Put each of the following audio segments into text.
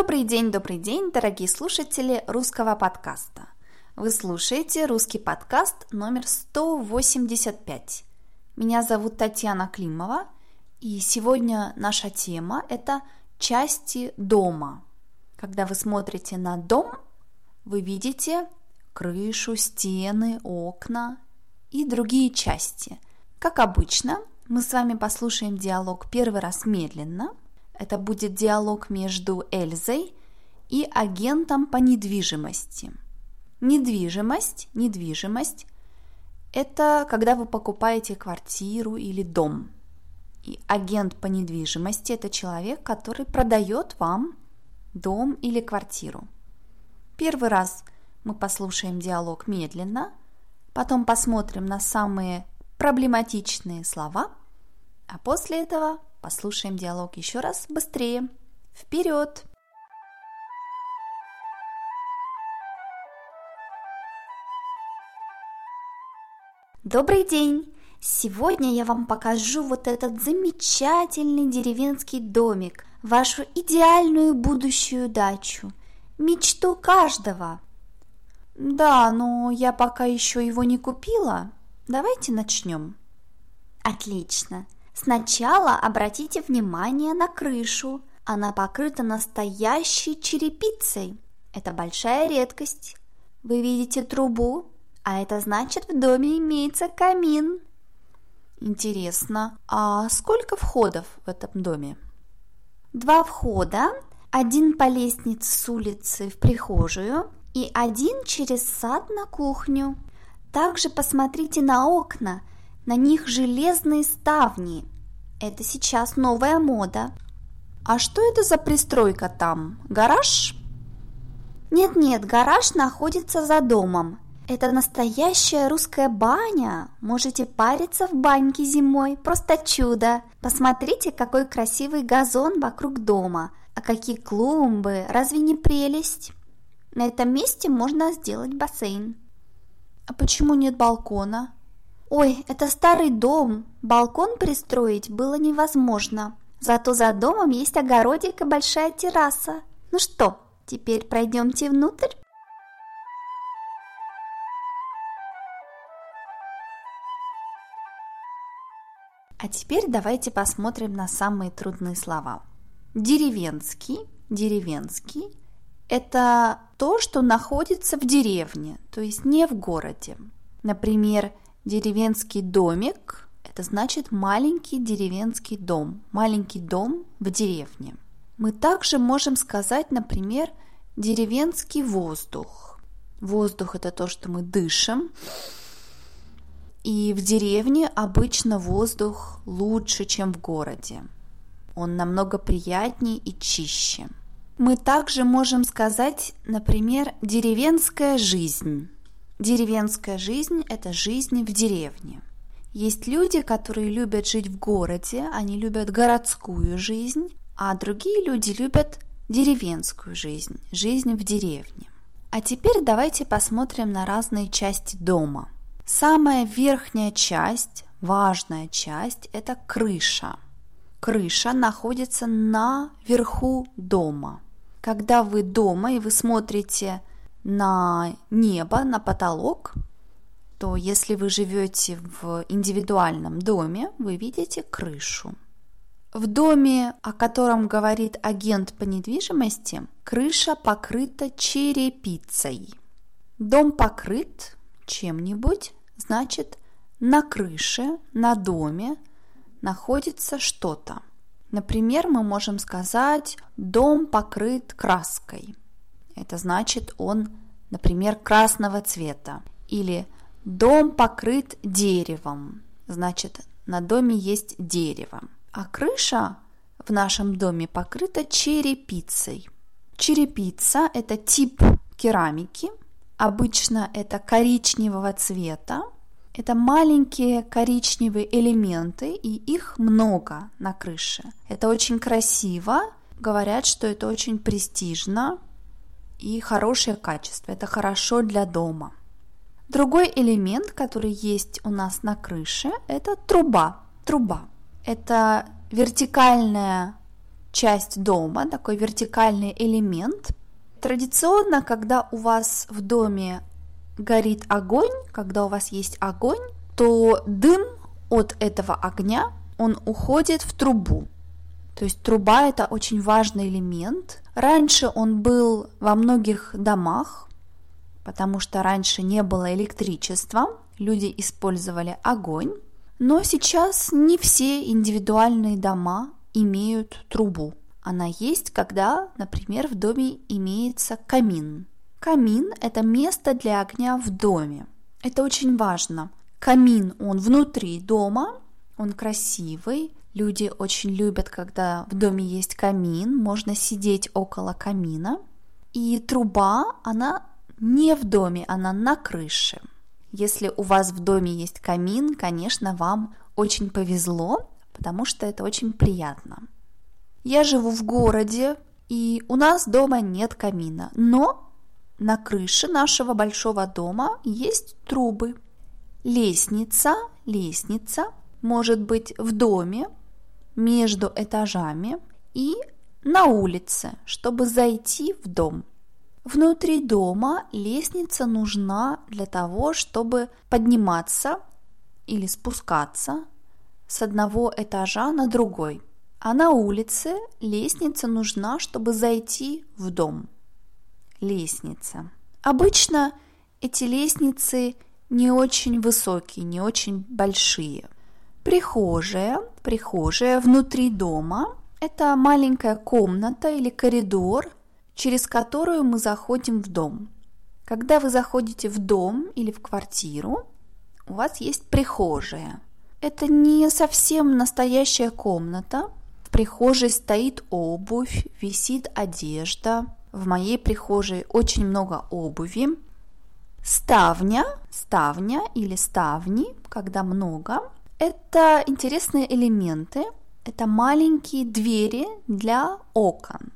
Добрый день, добрый день, дорогие слушатели русского подкаста. Вы слушаете русский подкаст номер 185. Меня зовут Татьяна Климова, и сегодня наша тема – это части дома. Когда вы смотрите на дом, вы видите крышу, стены, окна и другие части. Как обычно, мы с вами послушаем диалог первый раз медленно. Это будет диалог между Эльзой и агентом по недвижимости. Недвижимость, недвижимость – это когда вы покупаете квартиру или дом. И агент по недвижимости – это человек, который продает вам дом или квартиру. Первый раз мы послушаем диалог медленно, потом посмотрим на самые проблематичные слова, а после этого послушаем диалог еще раз быстрее. Вперед! Добрый день! Сегодня я вам покажу вот этот замечательный деревенский домик, вашу идеальную будущую дачу, мечту каждого. Да, но я пока еще его не купила. Давайте начнем. Отлично. Сначала обратите внимание на крышу. Она покрыта настоящей черепицей. Это большая редкость. Вы видите трубу, а это значит в доме имеется камин. Интересно, а сколько входов в этом доме? Два входа, один по лестнице с улицы в прихожую и один через сад на кухню. Также посмотрите на окна, на них железные ставни. Это сейчас новая мода. А что это за пристройка там? Гараж? Нет-нет, гараж находится за домом. Это настоящая русская баня. Можете париться в баньке зимой. Просто чудо. Посмотрите, какой красивый газон вокруг дома. А какие клумбы. Разве не прелесть? На этом месте можно сделать бассейн. А почему нет балкона? Ой, это старый дом. Балкон пристроить было невозможно. Зато за домом есть огородик и большая терраса. Ну что, теперь пройдемте внутрь? А теперь давайте посмотрим на самые трудные слова. Деревенский, деревенский – это то, что находится в деревне, то есть не в городе. Например, деревенский домик – это значит маленький деревенский дом, маленький дом в деревне. Мы также можем сказать, например, деревенский воздух. Воздух – это то, что мы дышим, и в деревне обычно воздух лучше, чем в городе. Он намного приятнее и чище. Мы также можем сказать, например, деревенская жизнь. Деревенская жизнь – это жизнь в деревне. Есть люди, которые любят жить в городе, они любят городскую жизнь, а другие люди любят деревенскую жизнь, жизнь в деревне. А теперь давайте посмотрим на разные части дома – Самая верхняя часть, важная часть – это крыша. Крыша находится на верху дома. Когда вы дома и вы смотрите на небо, на потолок, то если вы живете в индивидуальном доме, вы видите крышу. В доме, о котором говорит агент по недвижимости, крыша покрыта черепицей. Дом покрыт чем-нибудь, значит на крыше, на доме находится что-то. Например, мы можем сказать «дом покрыт краской». Это значит он, например, красного цвета. Или «дом покрыт деревом». Значит, на доме есть дерево. А крыша в нашем доме покрыта черепицей. Черепица – это тип керамики – Обычно это коричневого цвета. Это маленькие коричневые элементы, и их много на крыше. Это очень красиво. Говорят, что это очень престижно и хорошее качество. Это хорошо для дома. Другой элемент, который есть у нас на крыше, это труба. Труба. Это вертикальная часть дома, такой вертикальный элемент. Традиционно, когда у вас в доме горит огонь, когда у вас есть огонь, то дым от этого огня, он уходит в трубу. То есть труба это очень важный элемент. Раньше он был во многих домах, потому что раньше не было электричества, люди использовали огонь. Но сейчас не все индивидуальные дома имеют трубу. Она есть, когда, например, в доме имеется камин. Камин – это место для огня в доме. Это очень важно. Камин, он внутри дома, он красивый. Люди очень любят, когда в доме есть камин, можно сидеть около камина. И труба, она не в доме, она на крыше. Если у вас в доме есть камин, конечно, вам очень повезло, потому что это очень приятно. Я живу в городе, и у нас дома нет камина, но на крыше нашего большого дома есть трубы. Лестница, лестница может быть в доме, между этажами и на улице, чтобы зайти в дом. Внутри дома лестница нужна для того, чтобы подниматься или спускаться с одного этажа на другой. А на улице лестница нужна, чтобы зайти в дом. Лестница. Обычно эти лестницы не очень высокие, не очень большие. Прихожая, прихожая внутри дома – это маленькая комната или коридор, через которую мы заходим в дом. Когда вы заходите в дом или в квартиру, у вас есть прихожая. Это не совсем настоящая комната. В прихожей стоит обувь, висит одежда. В моей прихожей очень много обуви. Ставня, ставня или ставни, когда много, это интересные элементы, это маленькие двери для окон.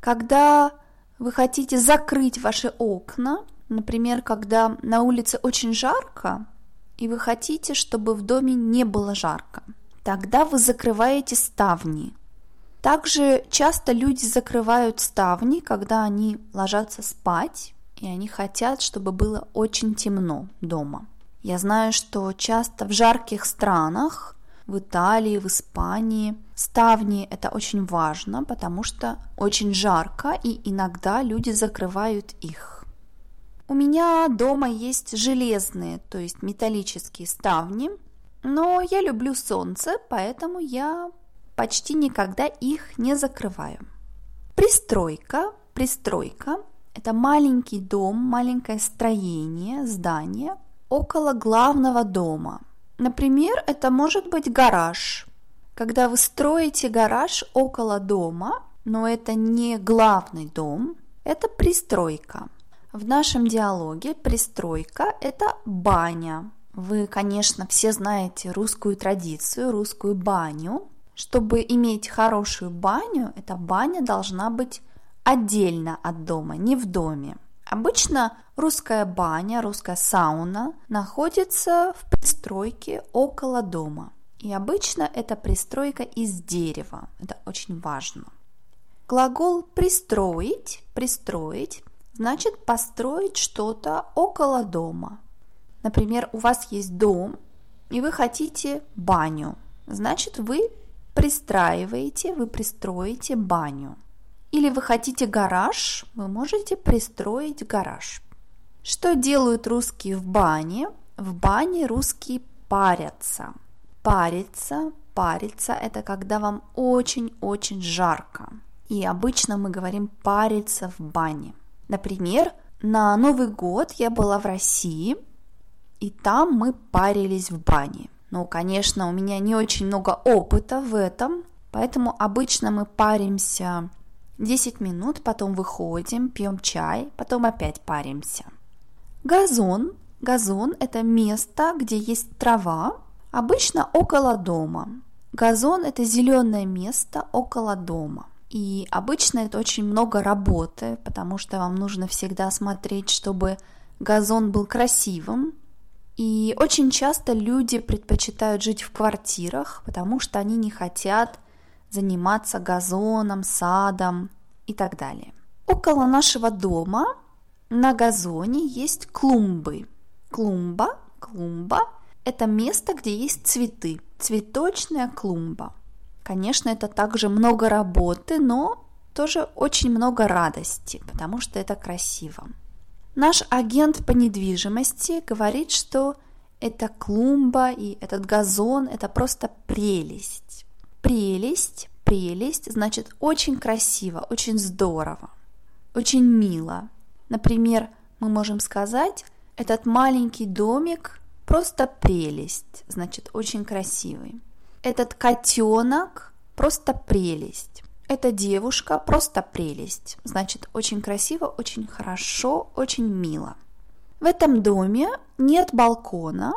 Когда вы хотите закрыть ваши окна, например, когда на улице очень жарко, и вы хотите, чтобы в доме не было жарко, тогда вы закрываете ставни. Также часто люди закрывают ставни, когда они ложатся спать, и они хотят, чтобы было очень темно дома. Я знаю, что часто в жарких странах в Италии, в Испании. Ставни – это очень важно, потому что очень жарко, и иногда люди закрывают их. У меня дома есть железные, то есть металлические ставни, но я люблю солнце, поэтому я почти никогда их не закрываю. Пристройка, пристройка – это маленький дом, маленькое строение, здание около главного дома – Например, это может быть гараж. Когда вы строите гараж около дома, но это не главный дом, это пристройка. В нашем диалоге пристройка – это баня. Вы, конечно, все знаете русскую традицию, русскую баню. Чтобы иметь хорошую баню, эта баня должна быть отдельно от дома, не в доме. Обычно русская баня, русская сауна находится в пристройке около дома. И обычно это пристройка из дерева. Это очень важно. Глагол «пристроить», «пристроить» значит построить что-то около дома. Например, у вас есть дом, и вы хотите баню. Значит, вы пристраиваете, вы пристроите баню. Или вы хотите гараж, вы можете пристроить гараж. Что делают русские в бане? В бане русские парятся. Париться, париться – это когда вам очень-очень жарко. И обычно мы говорим париться в бане. Например, на Новый год я была в России, и там мы парились в бане. Ну, конечно, у меня не очень много опыта в этом, поэтому обычно мы паримся 10 минут, потом выходим, пьем чай, потом опять паримся. Газон. Газон – это место, где есть трава, обычно около дома. Газон – это зеленое место около дома. И обычно это очень много работы, потому что вам нужно всегда смотреть, чтобы газон был красивым. И очень часто люди предпочитают жить в квартирах, потому что они не хотят заниматься газоном, садом и так далее. Около нашего дома на газоне есть клумбы. Клумба, клумба – это место, где есть цветы, цветочная клумба. Конечно, это также много работы, но тоже очень много радости, потому что это красиво. Наш агент по недвижимости говорит, что эта клумба и этот газон – это просто прелесть. Прелесть, прелесть, значит очень красиво, очень здорово, очень мило. Например, мы можем сказать, этот маленький домик просто прелесть, значит очень красивый. Этот котенок просто прелесть. Эта девушка просто прелесть, значит очень красиво, очень хорошо, очень мило. В этом доме нет балкона,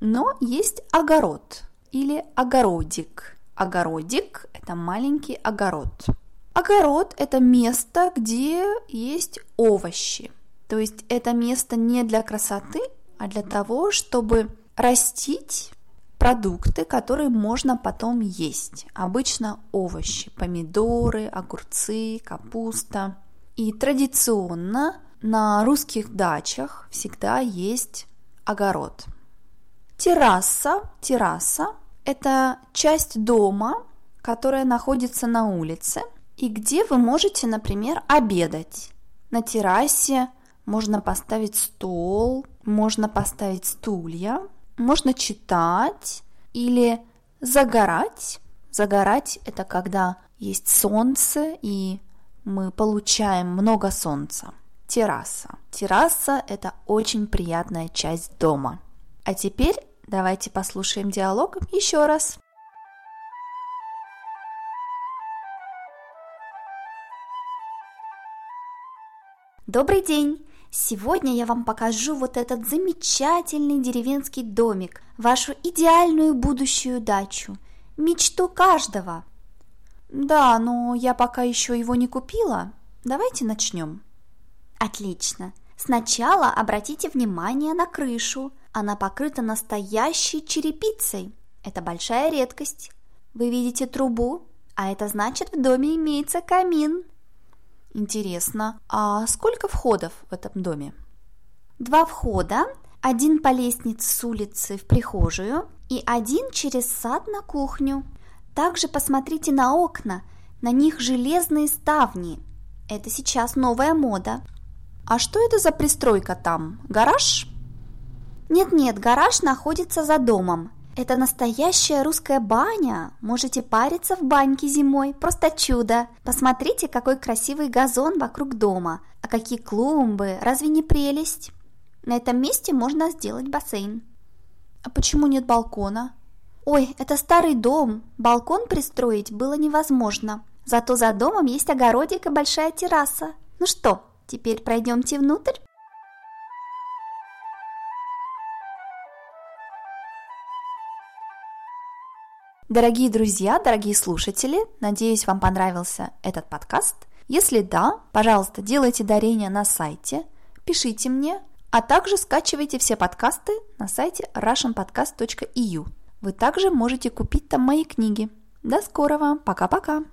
но есть огород или огородик. Огородик – это маленький огород. Огород – это место, где есть овощи. То есть это место не для красоты, а для того, чтобы растить продукты, которые можно потом есть. Обычно овощи, помидоры, огурцы, капуста. И традиционно на русских дачах всегда есть огород. Терраса, терраса – это часть дома, которая находится на улице и где вы можете, например, обедать. На террасе можно поставить стол, можно поставить стулья, можно читать или загорать. Загорать – это когда есть солнце и мы получаем много солнца терраса. Терраса – это очень приятная часть дома. А теперь давайте послушаем диалог еще раз. Добрый день! Сегодня я вам покажу вот этот замечательный деревенский домик, вашу идеальную будущую дачу, мечту каждого. Да, но я пока еще его не купила. Давайте начнем. Отлично. Сначала обратите внимание на крышу. Она покрыта настоящей черепицей. Это большая редкость. Вы видите трубу, а это значит в доме имеется камин. Интересно, а сколько входов в этом доме? Два входа, один по лестнице с улицы в прихожую и один через сад на кухню. Также посмотрите на окна, на них железные ставни. Это сейчас новая мода. А что это за пристройка там? Гараж? Нет-нет, гараж находится за домом. Это настоящая русская баня. Можете париться в баньке зимой. Просто чудо. Посмотрите, какой красивый газон вокруг дома. А какие клумбы. Разве не прелесть? На этом месте можно сделать бассейн. А почему нет балкона? Ой, это старый дом. Балкон пристроить было невозможно. Зато за домом есть огородик и большая терраса. Ну что, Теперь пройдемте внутрь. Дорогие друзья, дорогие слушатели, надеюсь, вам понравился этот подкаст. Если да, пожалуйста, делайте дарение на сайте, пишите мне, а также скачивайте все подкасты на сайте russianpodcast.eu. Вы также можете купить там мои книги. До скорого, пока-пока!